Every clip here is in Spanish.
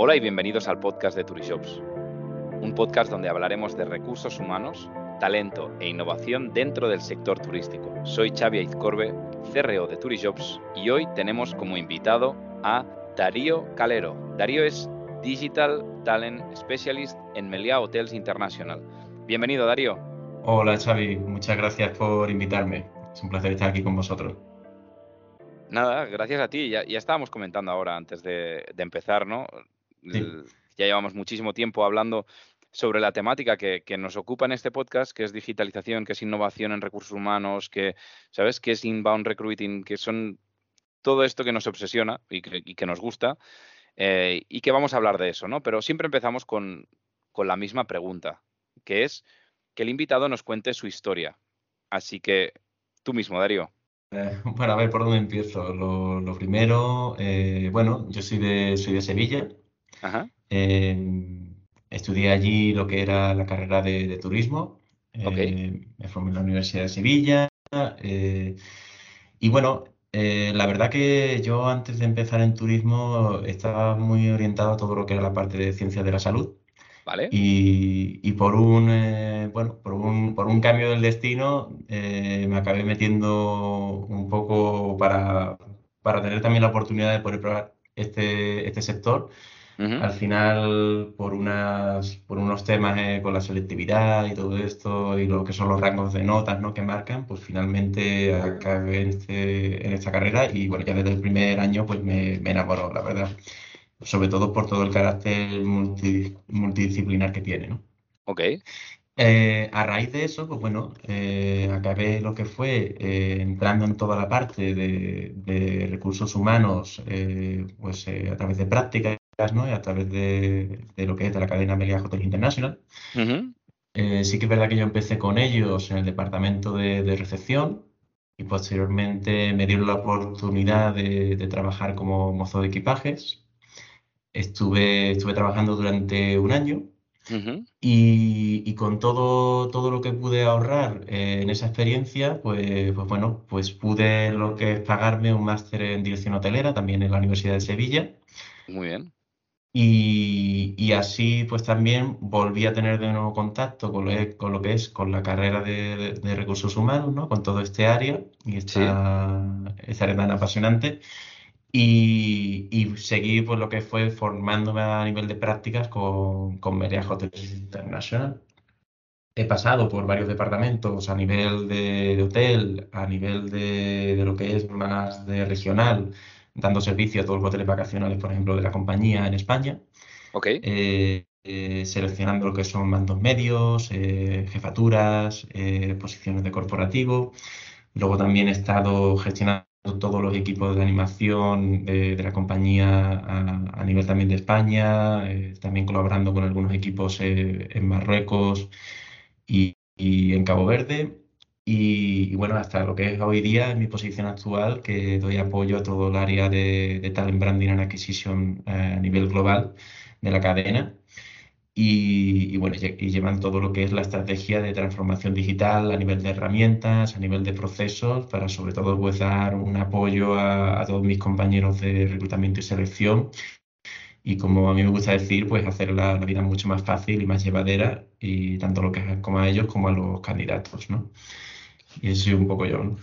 Hola y bienvenidos al podcast de Turishops, un podcast donde hablaremos de recursos humanos, talento e innovación dentro del sector turístico. Soy Xavi Aizcorbe, CRO de Turishops y hoy tenemos como invitado a Darío Calero. Darío es Digital Talent Specialist en Meliá Hotels International. Bienvenido, Darío. Hola, Xavi. Muchas gracias por invitarme. Es un placer estar aquí con vosotros. Nada, gracias a ti. Ya, estábamos comentando ahora antes de, empezar, ¿no? Ya llevamos muchísimo tiempo hablando sobre la temática que, nos ocupa en este podcast, que es digitalización, que es innovación en recursos humanos, que, ¿sabes?, que es inbound recruiting, que son todo esto que nos obsesiona y que, nos gusta, eh, y que vamos a hablar de eso, ¿no? Pero siempre empezamos con, la misma pregunta, que es que el invitado nos cuente su historia. Así que tú mismo, Darío. Eh, bueno, a ver por dónde empiezo. Lo, primero, eh, bueno, yo soy de, soy de Sevilla. Em, estudié allí lo que era la carrera de, turismo. me formé en la Universidad de Sevilla. y bueno, eh, la verdad que yo antes de empezar en turismo estaba muy orientado a todo lo que era la parte de ciencias de la salud. Vale. Y, por un eh, bueno, por un, por un cambio del destino eh, me acabé metiendo un poco para, para tener también la oportunidad de poder probar este, este sector al final, por, unas, por unos temas eh, con la selectividad y todo esto, y lo que son los rangos de notas ¿no? que marcan, pues finalmente acabé en, este, en esta carrera y bueno, ya desde el primer año pues me, me enamoró, la verdad. Sobre todo por todo el carácter multidisciplinar que tiene, ¿no? Ok. Eh, a raíz de eso, pues bueno, eh, acabé lo que fue entrando en toda la parte de, de recursos humanos, pues a través de prácticas ¿no? a través de, lo que es de la cadena Melia Hotels International. Eh, sí que es verdad que yo empecé con ellos en el departamento de, recepción y posteriormente me dieron la oportunidad de, trabajar como mozo de equipajes. Estuve, estuve trabajando durante un año y, con todo, todo lo que pude ahorrar eh, en esa experiencia, pues, pues bueno, pues pude lo que es pagarme un máster en dirección hotelera también en la Universidad de Sevilla. Muy bien. Y, así pues también volví a tener de nuevo contacto con lo, con lo que es con la carrera de, recursos humanos, ¿no? con todo este área y esta, área tan apasionante. Y, seguí pues lo que fue formándome a nivel de prácticas con, con Meria Hotels International. He pasado por varios departamentos a nivel de, hotel, a nivel de, de, lo que es más de regional, dando servicio a todos los hoteles vacacionales, por ejemplo, de la compañía en España. Eh, eh, seleccionando lo que son mandos medios, eh, jefaturas, posiciones de corporativo. Luego también he estado gestionando todos los equipos de animación de, la compañía a, nivel también de España, también colaborando con algunos equipos en Marruecos y, y en Cabo Verde. Y, bueno, hasta lo que es hoy día, en mi posición actual, que doy apoyo a todo el área de, de Talent Branding and Acquisition eh, a nivel global de la cadena. Y, bueno, y llevan todo lo que es la estrategia de transformación digital a nivel de herramientas, a nivel de procesos, para sobre todo pues, dar un apoyo a, todos mis compañeros de reclutamiento y selección. Y como a mí me gusta decir, pues hacer la, la vida mucho más fácil y más llevadera, y tanto lo que es como a ellos como a los candidatos, ¿no? Y eso un poco yo.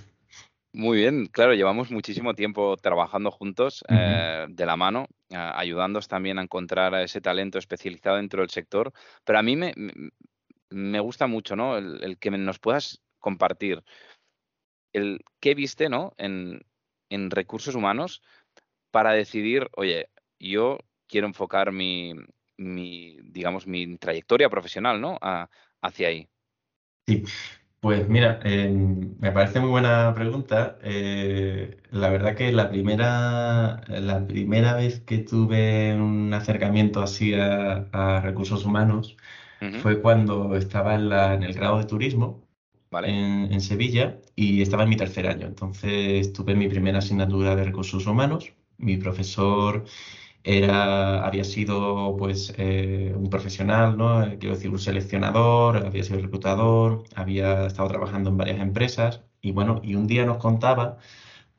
Muy bien, claro, llevamos muchísimo tiempo trabajando juntos eh, de la mano, ayudándonos también a encontrar ese talento especializado dentro del sector. Pero a mí me, me gusta mucho, ¿no? El, que nos puedas compartir el qué viste, ¿no? En, en, recursos humanos para decidir, oye, yo quiero enfocar mi, mi digamos, mi trayectoria profesional, ¿no? hacia ahí. Sí, pues mira, em, me parece muy buena pregunta. Eh, la verdad que la primera, la primera vez que tuve un acercamiento así a, recursos humanos fue cuando estaba en, el grado de turismo en, Sevilla y estaba en mi tercer año. Entonces tuve mi primera asignatura de recursos humanos. Mi profesor era, había sido pues eh, un profesional, ¿no? Eh, quiero decir, un seleccionador, había sido reclutador, había estado trabajando en varias empresas y bueno, y un día nos contaba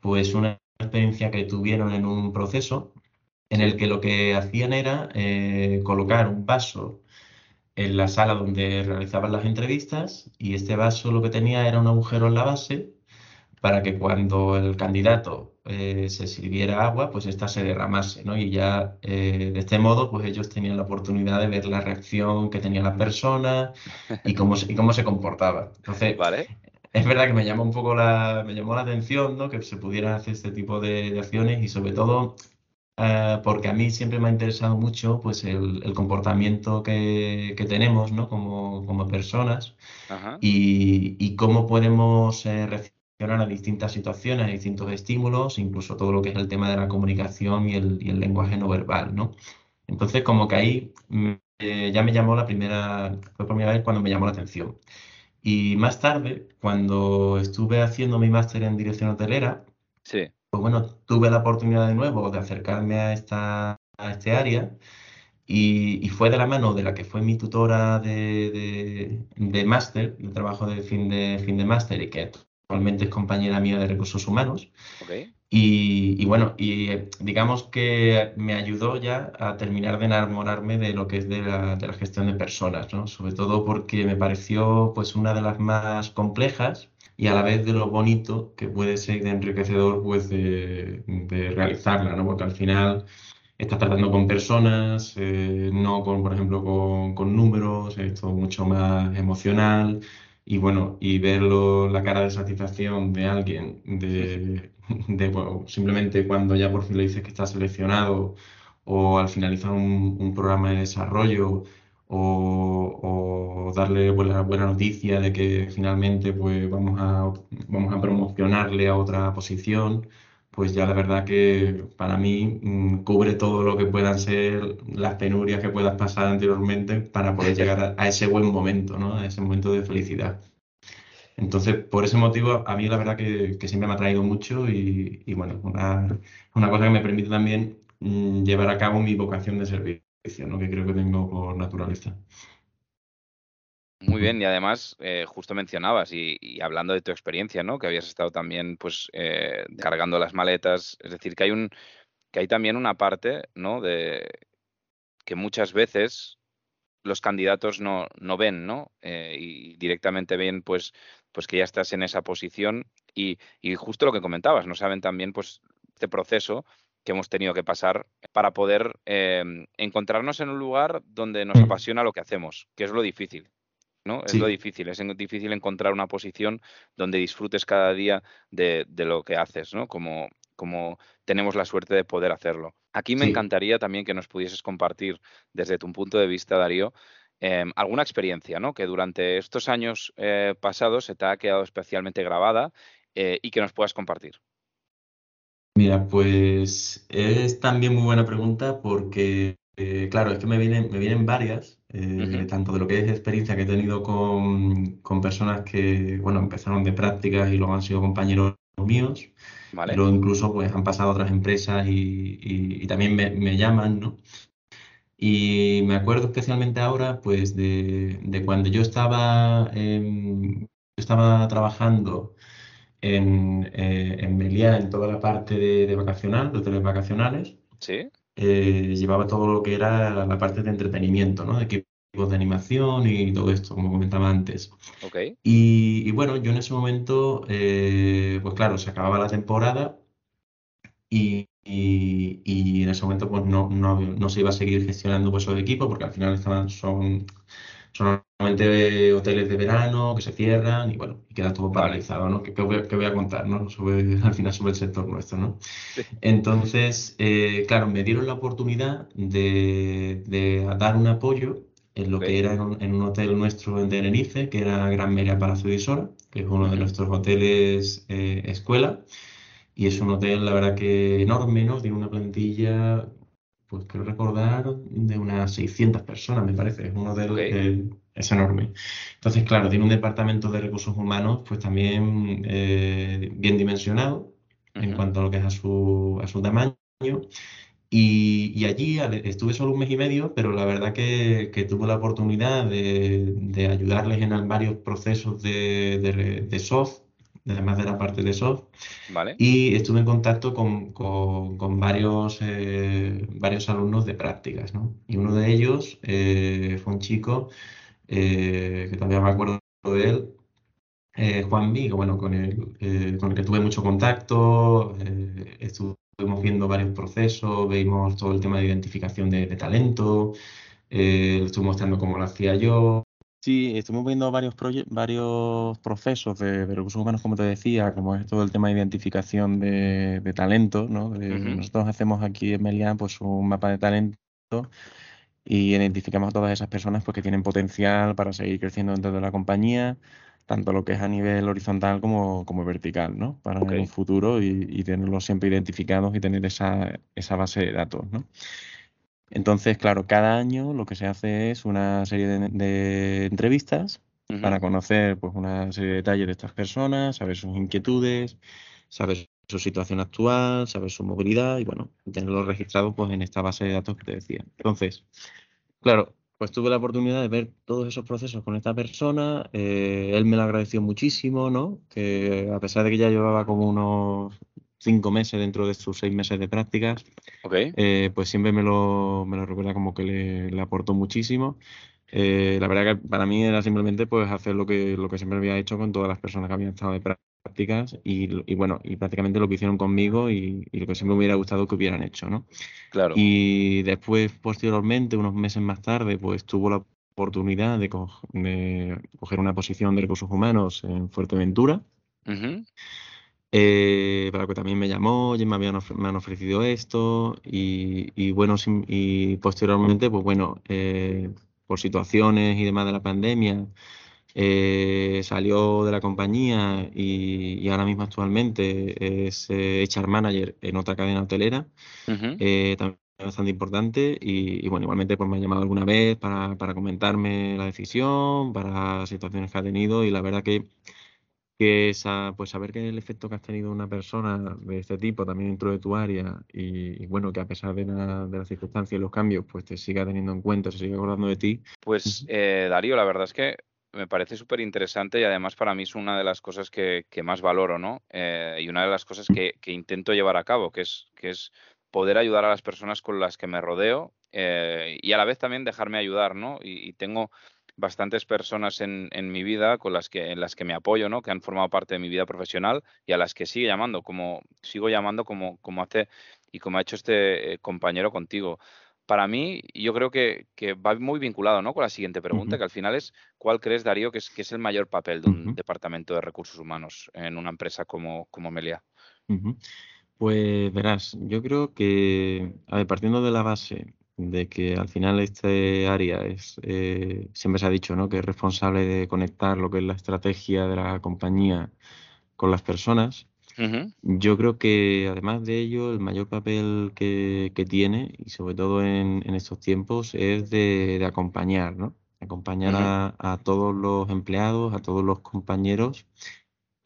pues una experiencia que tuvieron en un proceso en el que lo que hacían era eh, colocar un vaso en la sala donde realizaban las entrevistas y este vaso lo que tenía era un agujero en la base para que cuando el candidato eh, se sirviera agua, pues ésta se derramase, ¿no? Y ya eh, de este modo, pues ellos tenían la oportunidad de ver la reacción que tenía la persona y cómo se, y cómo se comportaba. Entonces, vale. es verdad que me llamó un poco la, me llamó la atención, ¿no? Que se pudiera hacer este tipo de, acciones y sobre todo eh, porque a mí siempre me ha interesado mucho pues el, comportamiento que, que, tenemos, ¿no? Como, como personas y, y, cómo podemos recibir a distintas situaciones, a distintos estímulos, incluso todo lo que es el tema de la comunicación y el, y el lenguaje no verbal, ¿no? Entonces, como que ahí eh, ya me llamó la primera, fue por primera vez cuando me llamó la atención. Y más tarde, cuando estuve haciendo mi máster en dirección hotelera, sí. pues bueno, tuve la oportunidad de nuevo de acercarme a, esta, a este área y, y, fue de la mano de la que fue mi tutora de, de, de máster, de trabajo de fin de, fin de máster y que actualmente es compañera mía de recursos humanos. Y, bueno, y digamos que me ayudó ya a terminar de enamorarme de lo que es de la, gestión de personas, ¿no? Sobre todo porque me pareció pues una de las más complejas y a la vez de lo bonito que puede ser de enriquecedor pues de, realizarla, ¿no? Porque al final estás tratando con personas, eh, no con, por ejemplo, con, con números, esto mucho más emocional, y bueno, y ver la cara de satisfacción de alguien, de, simplemente cuando ya por fin le dices que está seleccionado o al finalizar un, programa de desarrollo o, darle buena, buena, noticia de que finalmente pues vamos a, vamos a promocionarle a otra posición, pues ya la verdad que para mí mm, cubre todo lo que puedan ser las penurias que puedas pasar anteriormente para poder llegar a, ese buen momento, ¿no? A ese momento de felicidad. Entonces, por ese motivo, a mí la verdad que, siempre me ha traído mucho y, bueno, una, una, cosa que me permite también mm, llevar a cabo mi vocación de servicio, ¿no? que creo que tengo por naturaleza. Muy bien, y además, eh, justo mencionabas, y, hablando de tu experiencia, ¿no? Que habías estado también, pues, eh, cargando las maletas. Es decir, que hay un, que hay también una parte, ¿no? De que muchas veces los candidatos no, no ven, ¿no? Eh, y directamente ven, pues, pues que ya estás en esa posición y, justo lo que comentabas, no saben también pues este proceso que hemos tenido que pasar para poder em, encontrarnos en un lugar donde nos mm. apasiona lo que hacemos, que es lo difícil. ¿No? Es lo difícil, es difícil encontrar una posición donde disfrutes cada día de, lo que haces, ¿no? Como, como tenemos la suerte de poder hacerlo. Aquí me encantaría también que nos pudieses compartir desde tu punto de vista, Darío, Em, alguna experiencia ¿no? que durante estos años eh, pasados se te ha quedado especialmente grabada eh, y que nos puedas compartir. Mira, pues es también muy buena pregunta porque, eh, claro, es que me vienen, me vienen varias, tanto de lo que es experiencia que he tenido con, personas que, bueno, empezaron de prácticas y luego han sido compañeros míos, pero incluso pues han pasado a otras empresas y, también me, me, llaman, ¿no? Y me acuerdo especialmente ahora, pues, de, cuando yo estaba, estaba trabajando en, eh, en Meliá, en toda la parte de, vacacional, de hoteles vacacionales. Sí. Eh, llevaba todo lo que era la parte de entretenimiento, ¿no? De equipos de animación y todo esto, como comentaba antes. Okay. Y, bueno, yo en ese momento, eh, pues claro, se acababa la temporada y, y, en ese momento pues no, no, no, se iba a seguir gestionando pues, esos equipos porque al final estaban, son, son normalmente hoteles de verano que se cierran y bueno, y queda todo paralizado, ¿no? ¿Qué, voy, a contar, ¿no? Sobre, al final sobre el sector nuestro, ¿no? Entonces, eh, claro, me dieron la oportunidad de, de dar un apoyo en lo que era en un, hotel nuestro en Tenerife, que era Gran Meria Palacio de Isora, que es uno de nuestros hoteles eh, escuela. Y es un hotel, la verdad que enorme, ¿no? Tiene una plantilla, pues quiero recordar, de unas 600 personas, me parece. Es un hotel es enorme. Entonces, claro, tiene un departamento de recursos humanos, pues también eh, bien dimensionado en cuanto a lo que es a su, a su tamaño. Y, allí estuve solo un mes y medio, pero la verdad que, que tuve la oportunidad de, de, ayudarles en varios procesos de, de, de soft además de la parte de soft. Vale. Y estuve en contacto con, con, varios, eh, varios alumnos de prácticas, ¿no? Y uno de ellos eh, fue un chico que todavía me acuerdo de él, Juan Vigo, bueno, con el, con el que tuve mucho contacto, estuvimos viendo varios procesos, veíamos todo el tema de identificación de, de talento, le estuve mostrando cómo lo hacía yo, Sí, estuvimos viendo varios, varios procesos de, recursos humanos, como te decía, como es todo el tema de identificación de, de talento, ¿no? Nosotros hacemos aquí en Melian pues, un mapa de talento y identificamos a todas esas personas pues, que tienen potencial para seguir creciendo dentro de la compañía, tanto lo que es a nivel horizontal como, como vertical, ¿no? Para en un futuro y, y, tenerlos siempre identificados y tener esa, esa base de datos, ¿no? Entonces, claro, cada año lo que se hace es una serie de, entrevistas para conocer pues, una serie de detalles de estas personas, saber sus inquietudes, saber su situación actual, saber su movilidad y, bueno, tenerlo registrado pues, en esta base de datos que te decía. Entonces, claro, pues tuve la oportunidad de ver todos esos procesos con esta persona. Eh, él me lo agradeció muchísimo, ¿no? Que a pesar de que ya llevaba como unos cinco meses dentro de sus seis meses de prácticas, eh, pues siempre me lo, me lo recuerda como que le, le aportó muchísimo. Eh, la verdad que para mí era simplemente pues hacer lo que, lo que siempre había hecho con todas las personas que habían estado de prácticas y, y bueno, y prácticamente lo que hicieron conmigo y, lo que siempre me hubiera gustado que hubieran hecho, ¿no? Claro. Y después, posteriormente, unos meses más tarde, pues tuvo la oportunidad de, coger una posición de recursos humanos en Fuerteventura. Eh, para que también me llamó, y me, habían me han ofrecido esto y, bueno, y posteriormente, pues bueno, eh, por situaciones y demás de la pandemia, eh, salió de la compañía y, ahora mismo actualmente es HR Manager en otra cadena hotelera, también bastante importante y, bueno, igualmente pues me ha llamado alguna vez para, para comentarme la decisión, para situaciones que ha tenido y la verdad que que esa, pues saber que el efecto que has tenido una persona de este tipo también dentro de tu área y, bueno, que a pesar de, las circunstancias y los cambios, pues te siga teniendo en cuenta, se siga acordando de ti. Pues eh, Darío, la verdad es que me parece súper interesante y además para mí es una de las cosas que, más valoro, ¿no? Eh, y una de las cosas que, intento llevar a cabo, que es, poder ayudar a las personas con las que me rodeo eh, y a la vez también dejarme ayudar, ¿no? y tengo bastantes personas en, mi vida con las que, en las que me apoyo, ¿no? Que han formado parte de mi vida profesional y a las que sigue llamando, como sigo llamando como, como hace y como ha hecho este eh, compañero contigo. Para mí, yo creo que, que, va muy vinculado ¿no? con la siguiente pregunta, que al final es, ¿cuál crees, Darío, que es, que es el mayor papel de un departamento de recursos humanos en una empresa como, como Melia? Pues verás, yo creo que, a ver, partiendo de la base de que al final este área es, eh, siempre se ha dicho, ¿no? que es responsable de conectar lo que es la estrategia de la compañía con las personas. Yo creo que además de ello, el mayor papel que, tiene, y sobre todo en, estos tiempos, es de, acompañar, ¿no? Acompañar a, todos los empleados, a todos los compañeros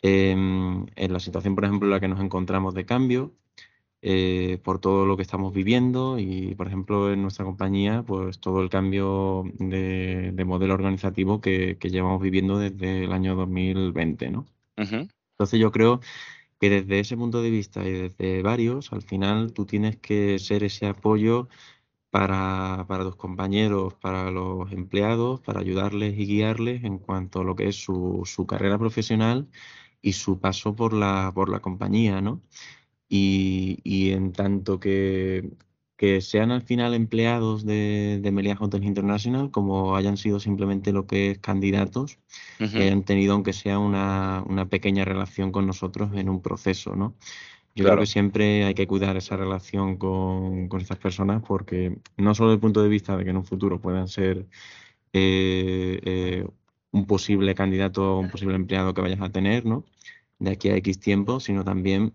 en la situación, por ejemplo, en la que nos encontramos de cambio, eh, por todo lo que estamos viviendo y, por ejemplo, en nuestra compañía, pues todo el cambio de, modelo organizativo que, llevamos viviendo desde el año 2020, ¿no? Entonces yo creo que desde ese punto de vista y desde varios, al final tú tienes que ser ese apoyo para, para tus compañeros, para los empleados, para ayudarles y guiarles en cuanto a lo que es su, su carrera profesional y su paso por la, por la compañía, ¿no? y, en tanto que, que, sean al final empleados de, de Meliá Hotels International como hayan sido simplemente lo que es candidatos que hayan tenido aunque sea una, una, pequeña relación con nosotros en un proceso, ¿no? Yo creo que siempre hay que cuidar esa relación con, con estas personas porque no solo desde el punto de vista de que en un futuro puedan ser eh, eh, un posible candidato o un posible empleado que vayas a tener, ¿no? De aquí a X tiempo, sino también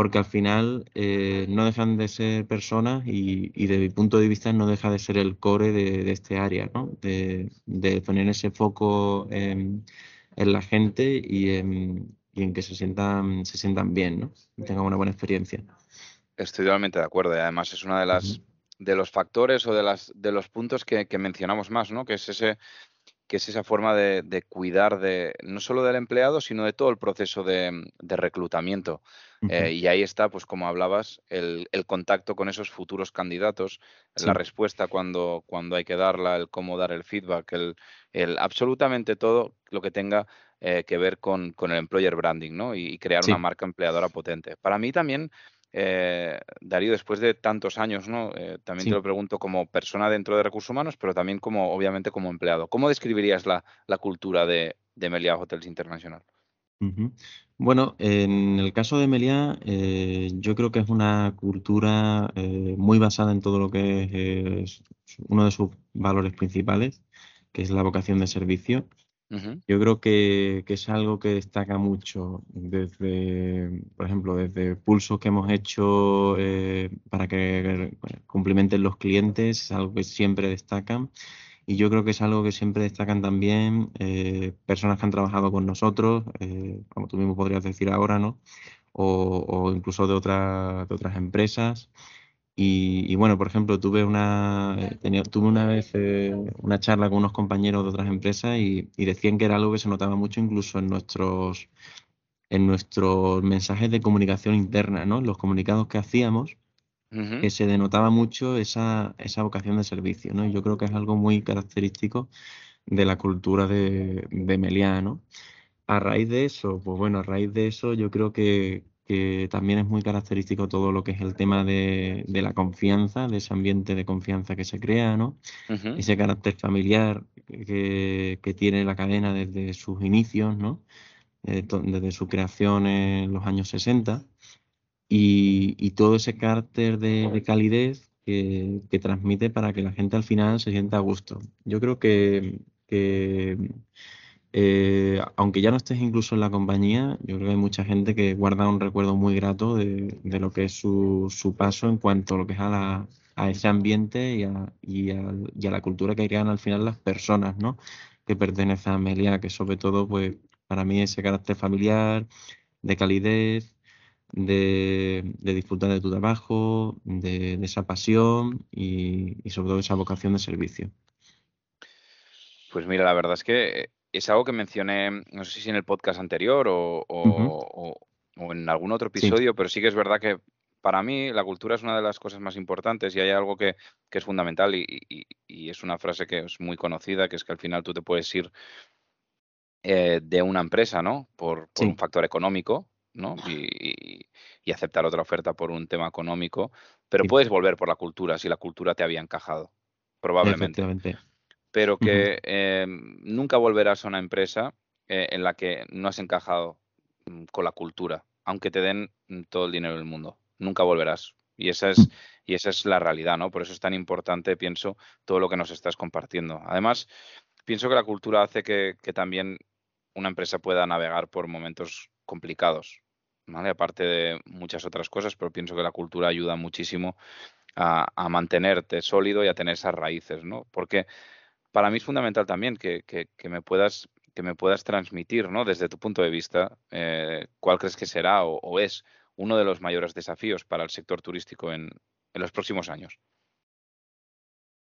porque al final eh, no dejan de ser personas y, y, desde mi punto de vista no deja de ser el core de, este área, ¿no? de, poner ese foco en, la gente y en, que se sientan, se sientan bien ¿no? y tengan una buena experiencia. Estoy totalmente de acuerdo y además es uno de las de los factores o de las de los puntos que, mencionamos más, ¿no? Que es ese que es esa forma de, cuidar de no solo del empleado, sino de todo el proceso de, reclutamiento. Eh, y ahí está, pues como hablabas, el, contacto con esos futuros candidatos, la respuesta cuando, cuando hay que darla, el cómo dar el feedback, el, el absolutamente todo lo que tenga eh, que ver con, con, el employer branding, ¿no? Y, crear una marca empleadora potente. Para mí también eh, Darío, después de tantos años, ¿no? Eh, también te lo pregunto como persona dentro de recursos humanos, pero también como, obviamente, como empleado. ¿Cómo describirías la, cultura de, de Meliá Hotels International? Bueno, en el caso de Meliá, eh, yo creo que es una cultura muy basada en todo lo que es uno de sus valores principales, que es la vocación de servicio. Yo creo que, es algo que destaca mucho desde, por ejemplo, desde pulsos que hemos hecho eh, para que cumplimenten los clientes, es algo que siempre destacan. Y yo creo que es algo que siempre destacan también eh, personas que han trabajado con nosotros, eh, como tú mismo podrías decir ahora, ¿no? O, o incluso de, otra, de otras empresas. Y, bueno, por ejemplo, tuve una, eh, tuve una vez eh, una charla con unos compañeros de otras empresas y, decían que era algo que se notaba mucho incluso en nuestros, en nuestros mensajes de comunicación interna, ¿no? Los comunicados que hacíamos, que se denotaba mucho esa, esa vocación de servicio, ¿no? Y yo creo que es algo muy característico de la cultura de, de Meliá, A raíz de eso, pues bueno, a raíz de eso yo creo que, que también es muy característico todo lo que es el tema de, la confianza, de ese ambiente de confianza que se crea, ¿no? Ese carácter familiar que, tiene la cadena desde sus inicios, ¿no? Eh, desde su creación en los años 60 y, todo ese carácter de, calidez que, transmite para que la gente al final se sienta a gusto. Yo creo que eh, aunque ya no estés incluso en la compañía, yo creo que hay mucha gente que guarda un recuerdo muy grato de, lo que es su, paso en cuanto a lo que es a, ese ambiente y a, a, la cultura que crean al final las personas ¿no? que pertenecen a Amelia, que sobre todo, pues para mí ese carácter familiar, de calidez, de, disfrutar de tu trabajo, de, esa pasión y, y sobre todo esa vocación de servicio. Pues mira, la verdad es que es algo que mencioné, no sé si en el podcast anterior o, en algún otro episodio, pero sí que es verdad que para mí la cultura es una de las cosas más importantes y hay algo que, es fundamental y, es una frase que es muy conocida, que es que al final tú te puedes ir eh, de una empresa, ¿no? Por, un factor económico, ¿no? Y, aceptar otra oferta por un tema económico, pero puedes volver por la cultura si la cultura te había encajado, probablemente pero que eh, nunca volverás a una empresa eh, en la que no has encajado mm, con la cultura, aunque te den mm, todo el dinero del mundo. Nunca volverás. Y esa es, y esa es la realidad, ¿no? Por eso es tan importante, pienso, todo lo que nos estás compartiendo. Además, pienso que la cultura hace que, también una empresa pueda navegar por momentos complicados, ¿vale? Aparte de muchas otras cosas, pero pienso que la cultura ayuda muchísimo a, a mantenerte sólido y a tener esas raíces, ¿no? Porque para mí es fundamental también que, me puedas que me puedas transmitir, ¿no? Desde tu punto de vista, eh, cuál crees que será o, es uno de los mayores desafíos para el sector turístico en, los próximos años.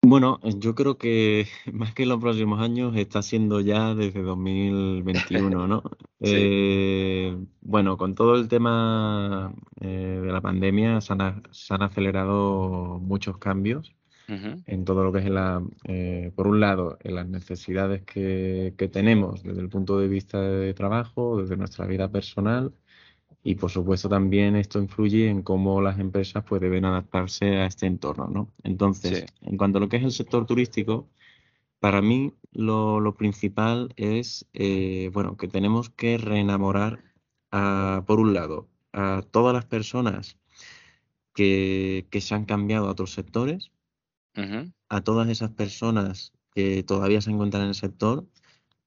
Bueno, yo creo que más que en los próximos años está siendo ya desde 2021, ¿no? Eh, bueno, con todo el tema eh, de la pandemia se han acelerado muchos cambios en todo lo que es la, eh, por un lado, en las necesidades que, tenemos desde el punto de vista de trabajo, desde nuestra vida personal, y por supuesto también esto influye en cómo las empresas pues, deben adaptarse a este entorno. ¿no? Entonces, en cuanto a lo que es el sector turístico, para mí lo, principal es eh, bueno, que tenemos que reenamorar, a, por un lado, a todas las personas que, que se han cambiado a otros sectores, a todas esas personas que todavía se encuentran en el sector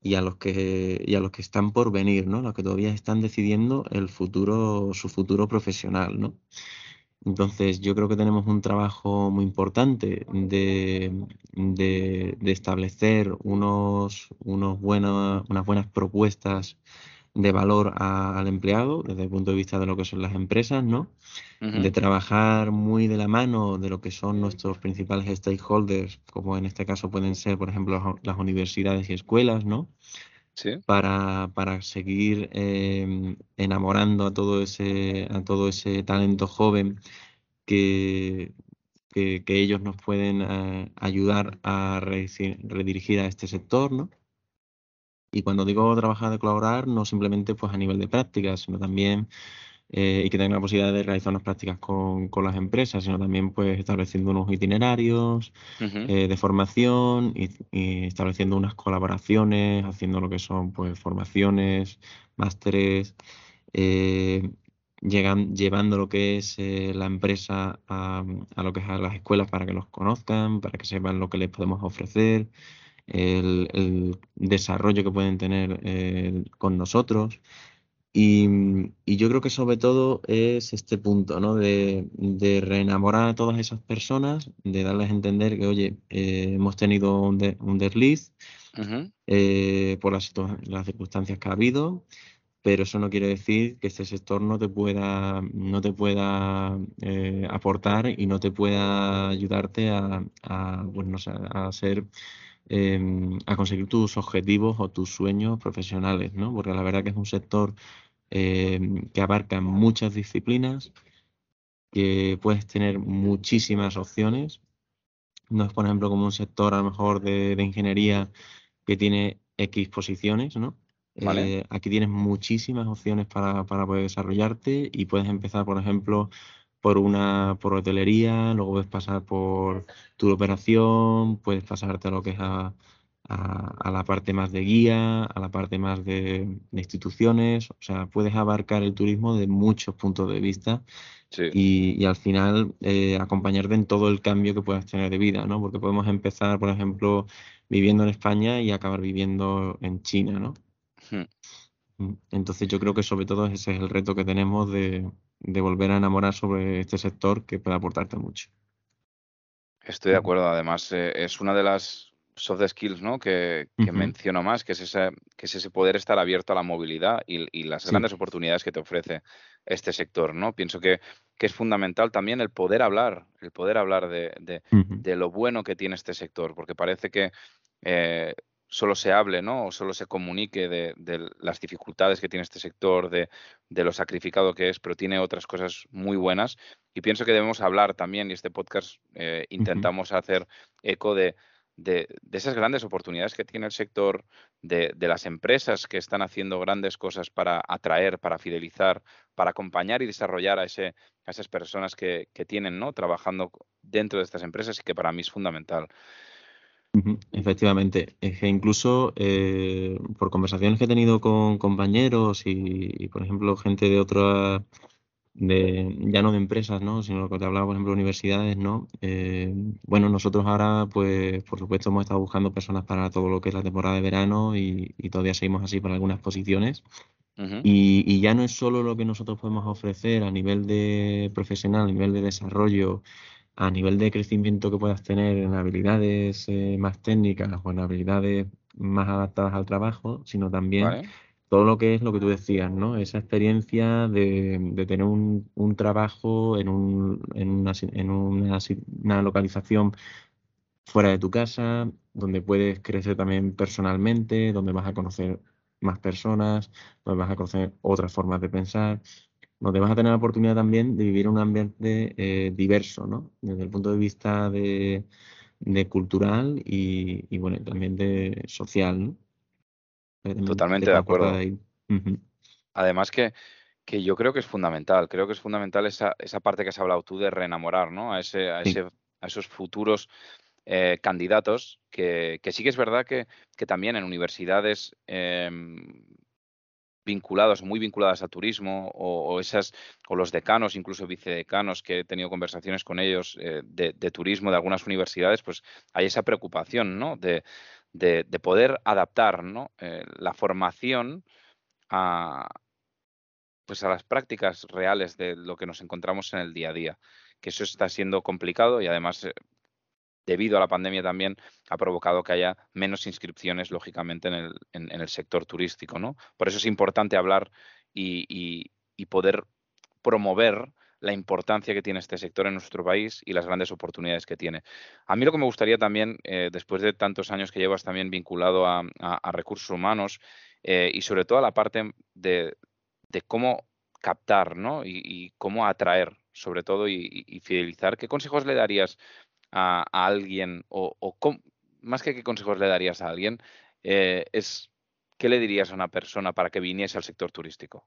y a los que y a los que están por venir, ¿no? Los que todavía están decidiendo el futuro, su futuro profesional, ¿no? Entonces, yo creo que tenemos un trabajo muy importante de, de, establecer unos, unos unas buenas propuestas de valor al empleado desde el punto de vista de lo que son las empresas, ¿no? De trabajar muy de la mano de lo que son nuestros principales stakeholders, como en este caso pueden ser, por ejemplo, las universidades y escuelas, ¿no? Sí. Para, para seguir em, enamorando a todo ese, a todo ese talento joven que, que, ellos nos pueden eh, ayudar a redirigir a este sector, ¿no? Y cuando digo trabajar de colaborar, no simplemente pues a nivel de prácticas, sino también eh, y que tengan la posibilidad de realizar unas prácticas con, con las empresas, sino también pues estableciendo unos itinerarios eh, de formación y, estableciendo unas colaboraciones, haciendo lo que son pues formaciones, másteres, eh, llegan, llevando lo que es la empresa a, a, lo que es a las escuelas para que los conozcan, para que sepan lo que les podemos ofrecer el, desarrollo que pueden tener eh, con nosotros. Y, yo creo que sobre todo es este punto, ¿no? De, de, reenamorar a todas esas personas, de darles a entender que, oye, eh, hemos tenido un, un desliz eh, por las, las, circunstancias que ha habido, pero eso no quiere decir que este sector no te pueda, no te pueda aportar y no te pueda ayudarte a, a, bueno, a ser Em, a conseguir tus objetivos o tus sueños profesionales, ¿no? Porque la verdad que es un sector em, que abarca muchas disciplinas, que puedes tener muchísimas opciones. No es, por ejemplo, como un sector a lo mejor de, ingeniería que tiene X posiciones, ¿no? Eh, aquí tienes muchísimas opciones para, para poder desarrollarte y puedes empezar, por ejemplo, por una por hotelería, luego puedes pasar por tu operación, puedes pasarte a lo que es a, a, la parte más de guía, a la parte más de, instituciones, o sea, puedes abarcar el turismo de muchos puntos de vista y, y, al final eh, acompañarte en todo el cambio que puedas tener de vida, ¿no? Porque podemos empezar, por ejemplo, viviendo en España y acabar viviendo en China, ¿no? Hmm. Mm, entonces yo creo que sobre todo ese es el reto que tenemos de, de volver a enamorar sobre este sector que puede aportarte mucho. Estoy de acuerdo, además eh, es una de las soft skills ¿no? que, menciono más, que es, ese, que es ese poder estar abierto a la movilidad y, las grandes oportunidades que te ofrece este sector. ¿no? Pienso que, que, es fundamental también el poder hablar, el poder hablar de, de, lo bueno que tiene este sector, porque parece que eh, solo se hable, ¿no? O solo se comunique de, las dificultades que tiene este sector, de, lo sacrificado que es, pero tiene otras cosas muy buenas. Y pienso que debemos hablar también, y este podcast eh, intentamos hacer eco de, esas grandes oportunidades que tiene el sector, de, las empresas que están haciendo grandes cosas para atraer, para fidelizar, para acompañar y desarrollar a, ese, a esas personas que, que tienen, ¿no? Trabajando dentro de estas empresas y que para mí es fundamental. Efectivamente, es que incluso eh, por conversaciones que he tenido con compañeros y, por ejemplo, gente de otras, de, ya no de empresas, ¿no? sino lo que te hablaba, por ejemplo, universidades, ¿no? Eh, bueno, nosotros ahora, pues, por supuesto, hemos estado buscando personas para todo lo que es la temporada de verano y, todavía seguimos así para algunas posiciones. y, y, ya no es solo lo que nosotros podemos ofrecer a nivel de profesional, a nivel de desarrollo, a nivel de crecimiento que puedas tener en habilidades eh, más técnicas o en habilidades más adaptadas al trabajo, sino también todo lo que es lo que tú decías, ¿no? Esa experiencia de, tener un, trabajo en, un, en, una, en una, localización fuera de tu casa, donde puedes crecer también personalmente, donde vas a conocer más personas, donde vas a conocer otras formas de pensar donde vas a tener la oportunidad también de vivir un ambiente eh, diverso, ¿no? Desde el punto de vista de, cultural y, bueno, también de social, ¿no? Totalmente de acuerdo. Además que, que yo creo que es fundamental, creo que es fundamental esa, esa parte que has hablado tú de reenamorar, ¿no? A, ese, a, ese, a esos futuros eh, candidatos, que, que, sí que es verdad que, que también en universidades em, vinculados, muy vinculadas al turismo, o, esas, o los decanos, incluso vicedecanos, que he tenido conversaciones con ellos eh, de, turismo de algunas universidades, pues hay esa preocupación, ¿no? De, poder adaptar ¿no? Eh, la formación a, pues a las prácticas reales de lo que nos encontramos en el día a día. Que eso está siendo complicado y además eh, debido a la pandemia también ha provocado que haya menos inscripciones, lógicamente, en el, en, el sector turístico. ¿no? Por eso es importante hablar y, y, poder promover la importancia que tiene este sector en nuestro país y las grandes oportunidades que tiene. A mí lo que me gustaría también, eh, después de tantos años que llevas también vinculado a, recursos humanos eh, y sobre todo a la parte de, de cómo captar ¿no? y, cómo atraer, sobre todo, y, fidelizar, ¿qué consejos le darías a, alguien o, más que qué consejos le darías a alguien, eh, es qué le dirías a una persona para que viniese al sector turístico?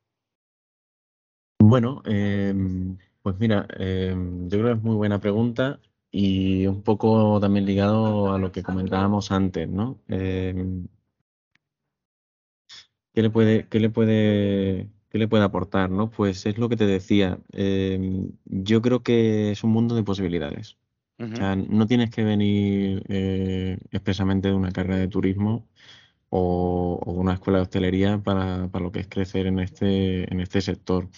Bueno, em, pues mira, em, yo creo que es muy buena pregunta y un poco también ligado a lo que comentábamos antes, ¿no? Em, ¿qué le puede, qué le puede, qué le puede aportar, ¿no? Pues es lo que te decía. yo creo que es un mundo de posibilidades. O sea, no tienes que venir eh, expresamente de una carrera de turismo o, o una escuela de hostelería para, para, lo que es crecer en este, en este sector.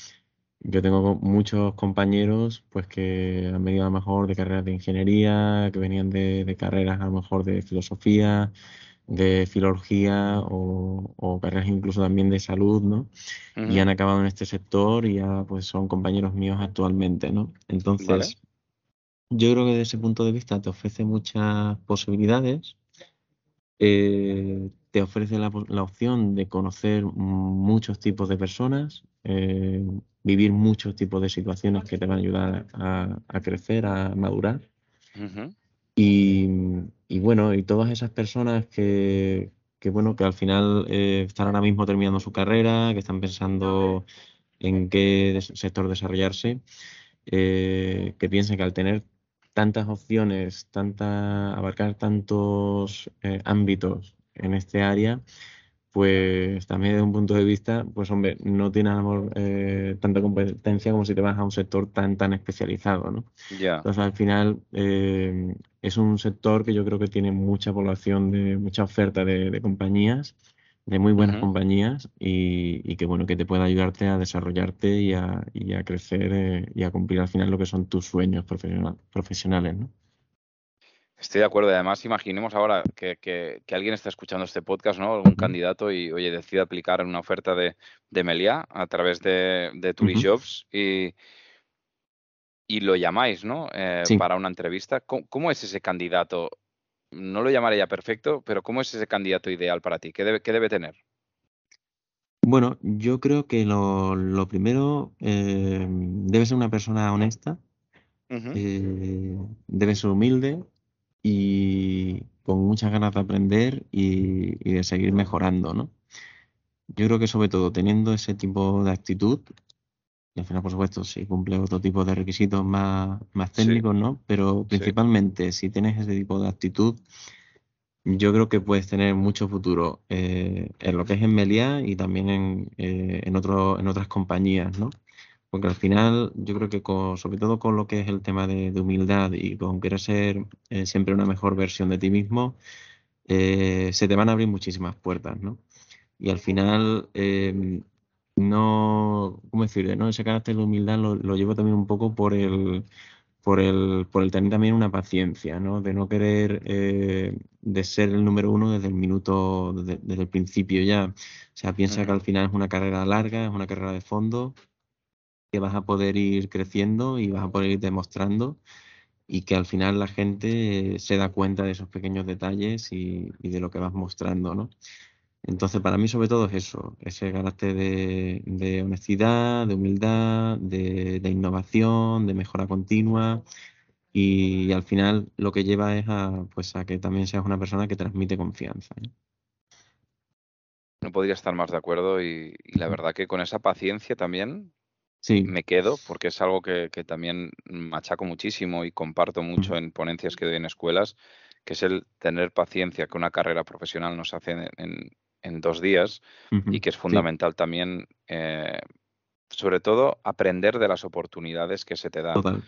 Yo tengo muchos compañeros pues que han venido a lo mejor de carreras de ingeniería, que venían de, carreras a lo mejor de filosofía, de filología o, carreras incluso también de salud, ¿no? Y han acabado en este sector y ya pues son compañeros míos actualmente, ¿no? Entonces, yo creo que desde ese punto de vista te ofrece muchas posibilidades. Eh, te ofrece la, opción de conocer muchos tipos de personas, eh, vivir muchos tipos de situaciones que te van a ayudar a, crecer, a madurar. y, bueno, y todas esas personas que, bueno, que al final eh, están ahora mismo terminando su carrera, que están pensando en qué sector desarrollarse, eh, que piensen que al tener tantas opciones, tanta, abarcar tantos ámbitos en este área, pues también desde un punto de vista, pues hombre, no tiene eh, tanta competencia como si te vas a un sector tan tan especializado, ¿no? Entonces al final eh, es un sector que yo creo que tiene mucha población, de mucha oferta de, compañías, de muy buenas compañías y, que bueno, que te puede ayudarte a desarrollarte y a, y a crecer eh, y a cumplir al final lo que son tus sueños profesionales, ¿no? Estoy de acuerdo. Además, imaginemos ahora que, alguien está escuchando este podcast, ¿no? Algún candidato y, oye, decide aplicar una oferta de, de Melia a través de, de Jobs y, y lo llamáis, ¿no? Eh, para una entrevista. ¿Cómo, es ese candidato? No lo llamaré ya perfecto, pero ¿cómo es ese candidato ideal para ti? ¿Qué debe, debe tener? Bueno, yo creo que lo, primero eh, debe ser una persona honesta, eh, debe ser humilde, y con muchas ganas de aprender y, de seguir mejorando, ¿no? Yo creo que sobre todo teniendo ese tipo de actitud, y al final, por supuesto, si cumple otro tipo de requisitos más, más técnicos, ¿no? Pero principalmente si tienes ese tipo de actitud, yo creo que puedes tener mucho futuro eh, en lo que es en Meliá y también en, eh, en, otro, en otras compañías, ¿no? Porque al final yo creo que sobre todo con lo que es el tema de, humildad y con querer ser eh, siempre una mejor versión de ti mismo, se te van a abrir muchísimas puertas, ¿no? Y al final, no, ¿cómo decirlo? ¿no? Ese carácter de humildad lo, llevo también un poco por el, por el, por el tener también una paciencia, ¿no? De no querer eh, de ser el número uno desde el minuto, desde, el principio ya. O sea, piensa que al final es una carrera larga, es una carrera de fondo que vas a poder ir creciendo y vas a poder ir demostrando y que al final la gente se da cuenta de esos pequeños detalles y, de lo que vas mostrando, ¿no? Entonces, para mí sobre todo es eso, ese carácter de, honestidad, de humildad, de, innovación, de mejora continua. Y, al final lo que lleva es a, pues, a que también seas una persona que transmite confianza. No podría estar más de acuerdo y la verdad que con esa paciencia también me quedo porque es algo que, también machaco muchísimo y comparto mucho en ponencias que doy en escuelas, que es el tener paciencia que una carrera profesional nos hace en, dos días y que es fundamental también, eh, sobre todo, aprender de las oportunidades que se te dan.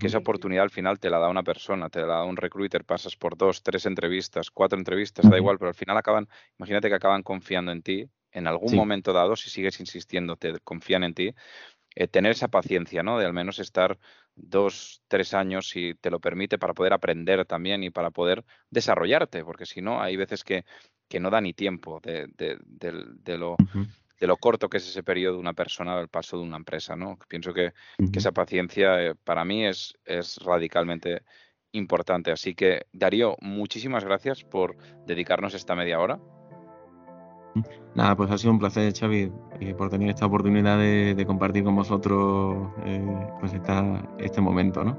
Que esa oportunidad al final te la da una persona, te la da un recruiter, pasas por dos, tres entrevistas, cuatro entrevistas, da igual, pero al final acaban, imagínate que acaban confiando en ti en algún momento dado, si sigues insistiendo, te confían en ti eh, tener esa paciencia, ¿no? De al menos estar dos, tres años, si te lo permite, para poder aprender también y para poder desarrollarte, porque si no, hay veces que, que no da ni tiempo de, de, lo, de lo corto que es ese periodo de una persona al paso de una empresa, ¿no? Pienso que, esa paciencia eh, para mí es, es radicalmente importante. Así que, Darío, muchísimas gracias por dedicarnos esta media hora. Nada, pues ha sido un placer, Xavi, eh, por tener esta oportunidad de, compartir con vosotros eh, pues este momento, ¿no?